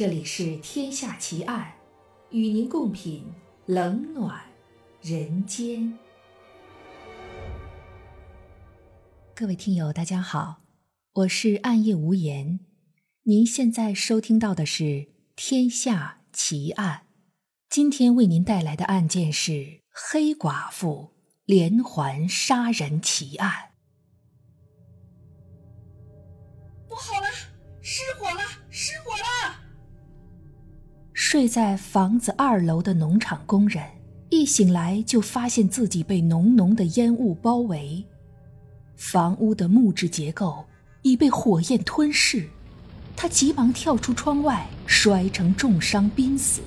这里是《天下奇案》，与您共品冷暖人间。各位听友，大家好，我是暗夜无言。您现在收听到的是《天下奇案》，今天为您带来的案件是黑寡妇连环杀人奇案。不好了，失火了，失火！睡在房子二楼的农场工人一醒来就发现自己被浓浓的烟雾包围，房屋的木质结构已被火焰吞噬，他急忙跳出窗外，摔成重伤濒死。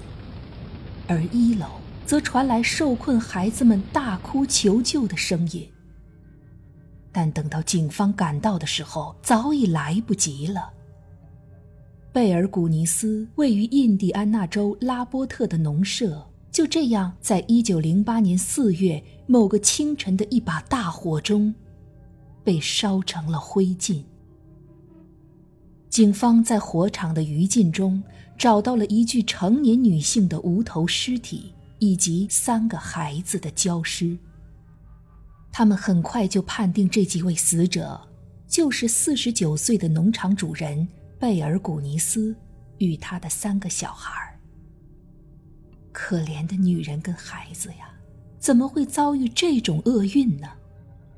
而一楼则传来受困孩子们大哭求救的声音。但等到警方赶到的时候，早已来不及了。贝尔古尼斯位于印第安纳州拉波特的农舍，就这样在1908年4月某个清晨的一把大火中，被烧成了灰烬。警方在火场的余烬中找到了一具成年女性的无头尸体，以及三个孩子的焦尸。他们很快就判定这几位死者就是四十九岁的农场主人贝尔古尼斯与他的三个小孩。可怜的女人跟孩子呀，怎么会遭遇这种厄运呢？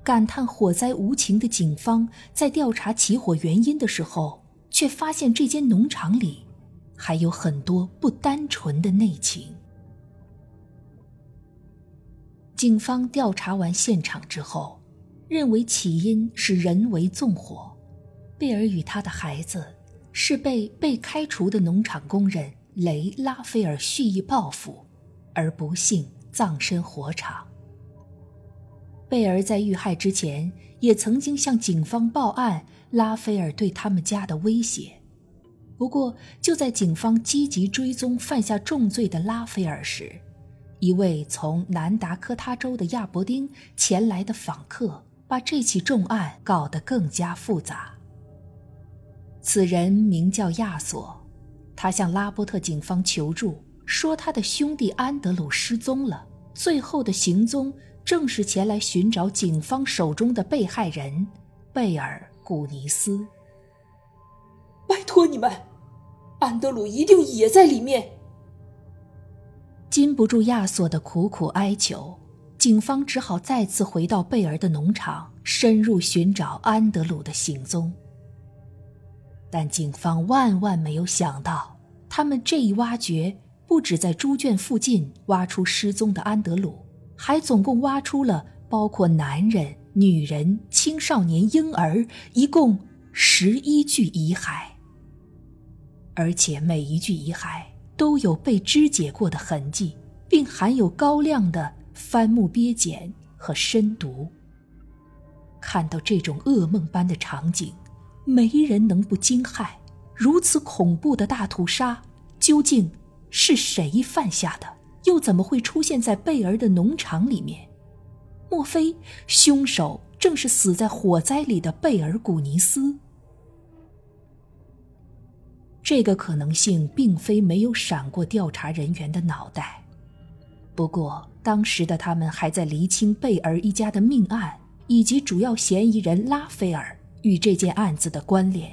感叹火灾无情的警方在调查起火原因的时候，却发现这间农场里还有很多不单纯的内情。警方调查完现场之后，认为起因是人为纵火。贝尔与他的孩子是被被开除的农场工人雷拉菲尔蓄意报复，而不幸葬身火场。贝尔在遇害之前也曾经向警方报案拉斐尔对他们家的威胁。不过，就在警方积极追踪犯下重罪的拉斐尔时，一位从南达科他州的亚伯丁前来的访客，把这起重案搞得更加复杂。此人名叫亚索，他向拉波特警方求助，说他的兄弟安德鲁失踪了，最后的行踪正是前来寻找警方手中的被害人贝尔古尼斯。拜托你们，安德鲁一定也在里面。禁不住亚索的苦苦哀求，警方只好再次回到贝尔的农场，深入寻找安德鲁的行踪。但警方万万没有想到，他们这一挖掘不止在猪圈附近挖出失踪的安德鲁，还总共挖出了包括男人、女人、青少年、婴儿，一共十一具遗骸，而且每一具遗骸。都有被肢解过的痕迹，并含有高量的番木鳖碱和砷毒。看到这种噩梦般的场景，没人能不惊骇。如此恐怖的大屠杀，究竟是谁犯下的？又怎么会出现在贝尔的农场里面？莫非凶手正是死在火灾里的贝尔古尼斯？这个可能性并非没有闪过调查人员的脑袋，不过当时的他们还在厘清贝尔一家的命案以及主要嫌疑人拉斐尔与这件案子的关联。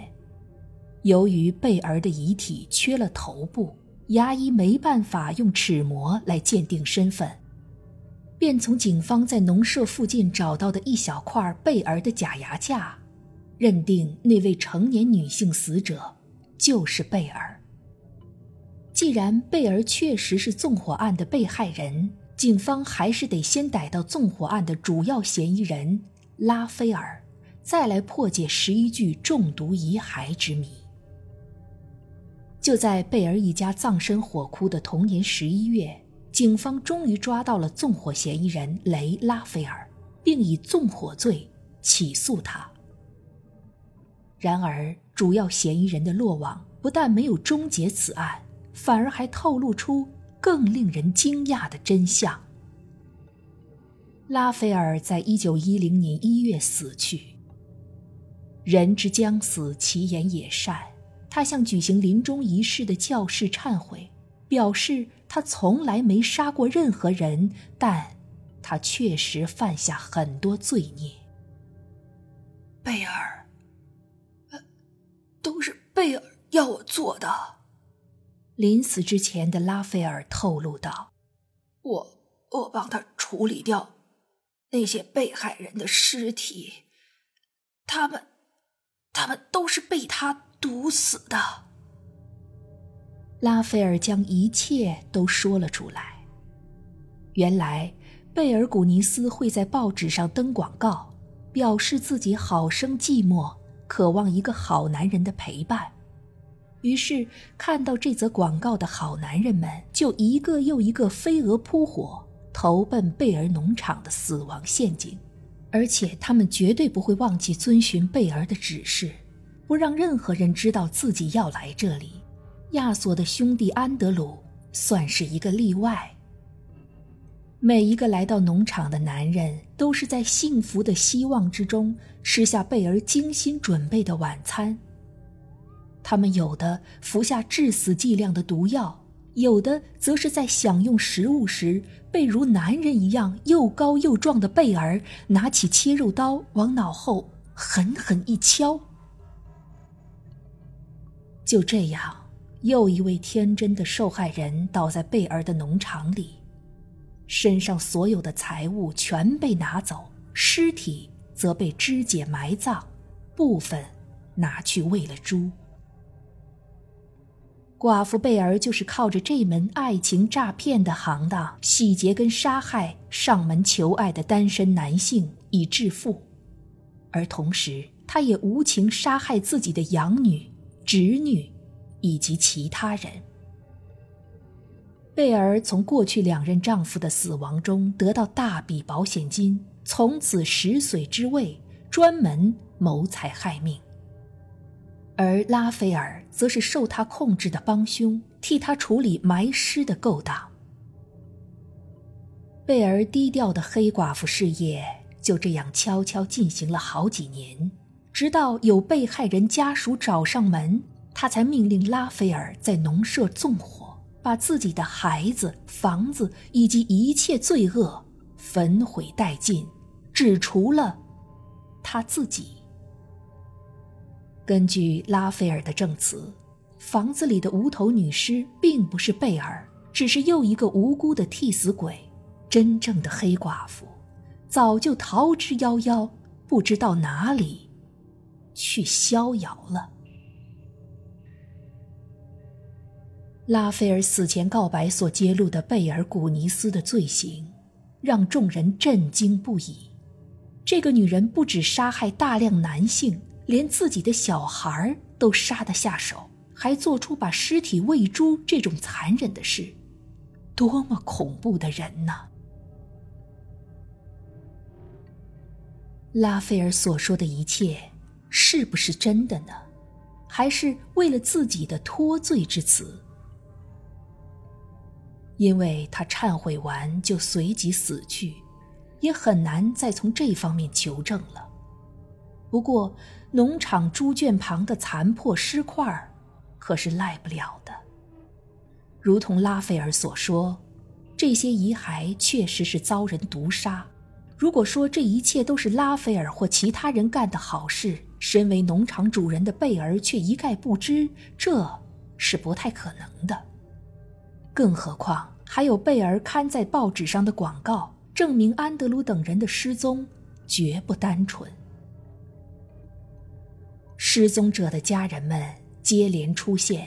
由于贝儿的遗体缺了头部，牙医没办法用齿模来鉴定身份，便从警方在农舍附近找到的一小块贝儿的假牙架，认定那位成年女性死者。就是贝尔。既然贝尔确实是纵火案的被害人，警方还是得先逮到纵火案的主要嫌疑人拉斐尔，再来破解十一具中毒遗骸之谜。就在贝尔一家葬身火窟的同年十一月，警方终于抓到了纵火嫌疑人雷拉斐尔，并以纵火罪起诉他。然而。主要嫌疑人的落网不但没有终结此案，反而还透露出更令人惊讶的真相。拉斐尔在一九一零年一月死去。人之将死，其言也善。他向举行临终仪式的教士忏悔，表示他从来没杀过任何人，但他确实犯下很多罪孽。贝尔，都是贝尔要我做的。临死之前的拉斐尔透露道：“我我帮他处理掉那些被害人的尸体，他们，他们都是被他。”毒死的。拉斐尔将一切都说了出来。原来，贝尔古尼斯会在报纸上登广告，表示自己好生寂寞，渴望一个好男人的陪伴。于是，看到这则广告的好男人们就一个又一个飞蛾扑火，投奔贝尔农场的死亡陷阱，而且他们绝对不会忘记遵循贝儿的指示。不让任何人知道自己要来这里。亚索的兄弟安德鲁算是一个例外。每一个来到农场的男人，都是在幸福的希望之中吃下贝儿精心准备的晚餐。他们有的服下致死剂量的毒药，有的则是在享用食物时，被如男人一样又高又壮的贝儿拿起切肉刀往脑后狠狠一敲。就这样，又一位天真的受害人倒在贝尔的农场里，身上所有的财物全被拿走，尸体则被肢解埋葬，部分拿去喂了猪。寡妇贝尔就是靠着这门爱情诈骗的行当，洗劫跟杀害上门求爱的单身男性以致富，而同时，她也无情杀害自己的养女。侄女，以及其他人。贝尔从过去两任丈夫的死亡中得到大笔保险金，从此食髓知味，专门谋财害命。而拉斐尔则是受他控制的帮凶，替他处理埋尸的勾当。贝尔低调的黑寡妇事业就这样悄悄进行了好几年。直到有被害人家属找上门，他才命令拉斐尔在农舍纵火，把自己的孩子、房子以及一切罪恶焚毁殆尽，只除了他自己。根据拉斐尔的证词，房子里的无头女尸并不是贝尔，只是又一个无辜的替死鬼。真正的黑寡妇早就逃之夭夭，不知道哪里。去逍遥了。拉斐尔死前告白所揭露的贝尔古尼斯的罪行，让众人震惊不已。这个女人不止杀害大量男性，连自己的小孩都杀得下手，还做出把尸体喂猪这种残忍的事，多么恐怖的人呐！拉斐尔所说的一切。是不是真的呢？还是为了自己的脱罪之词？因为他忏悔完就随即死去，也很难再从这方面求证了。不过，农场猪圈旁的残破尸块可是赖不了的。如同拉斐尔所说，这些遗骸确实是遭人毒杀。如果说这一切都是拉斐尔或其他人干的好事，身为农场主人的贝儿却一概不知，这是不太可能的。更何况还有贝儿刊在报纸上的广告，证明安德鲁等人的失踪绝不单纯。失踪者的家人们接连出现，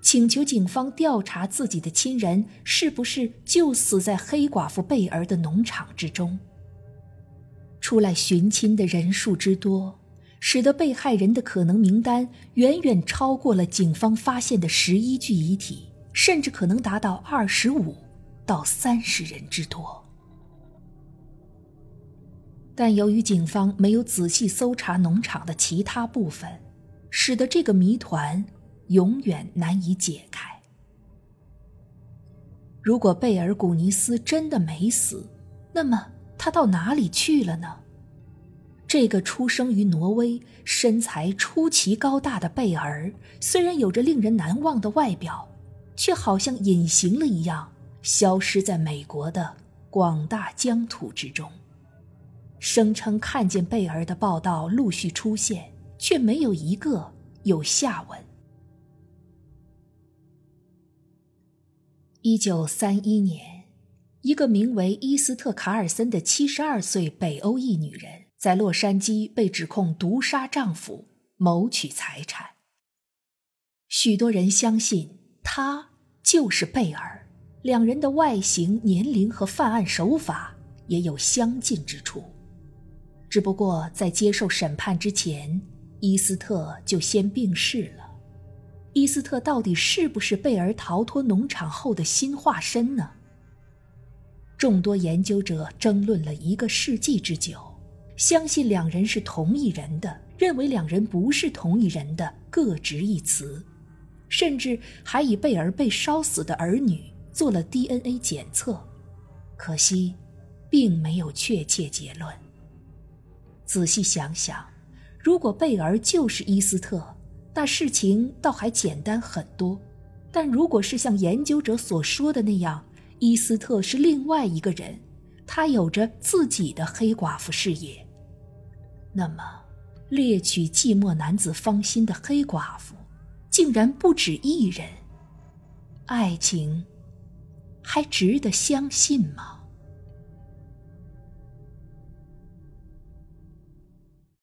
请求警方调查自己的亲人是不是就死在黑寡妇贝儿的农场之中。出来寻亲的人数之多。使得被害人的可能名单远远超过了警方发现的十一具遗体，甚至可能达到二十五到三十人之多。但由于警方没有仔细搜查农场的其他部分，使得这个谜团永远难以解开。如果贝尔古尼斯真的没死，那么他到哪里去了呢？这个出生于挪威、身材出奇高大的贝尔，虽然有着令人难忘的外表，却好像隐形了一样，消失在美国的广大疆土之中。声称看见贝尔的报道陆续出现，却没有一个有下文。一九三一年，一个名为伊斯特·卡尔森的七十二岁北欧裔女人。在洛杉矶被指控毒杀丈夫、谋取财产。许多人相信她就是贝尔，两人的外形、年龄和犯案手法也有相近之处。只不过在接受审判之前，伊斯特就先病逝了。伊斯特到底是不是贝尔逃脱农场后的新化身呢？众多研究者争论了一个世纪之久。相信两人是同一人的，认为两人不是同一人的，各执一词，甚至还以贝尔被烧死的儿女做了 DNA 检测，可惜，并没有确切结论。仔细想想，如果贝尔就是伊斯特，那事情倒还简单很多；但如果是像研究者所说的那样，伊斯特是另外一个人，他有着自己的黑寡妇事业。那么，猎取寂寞男子芳心的黑寡妇，竟然不止一人。爱情，还值得相信吗？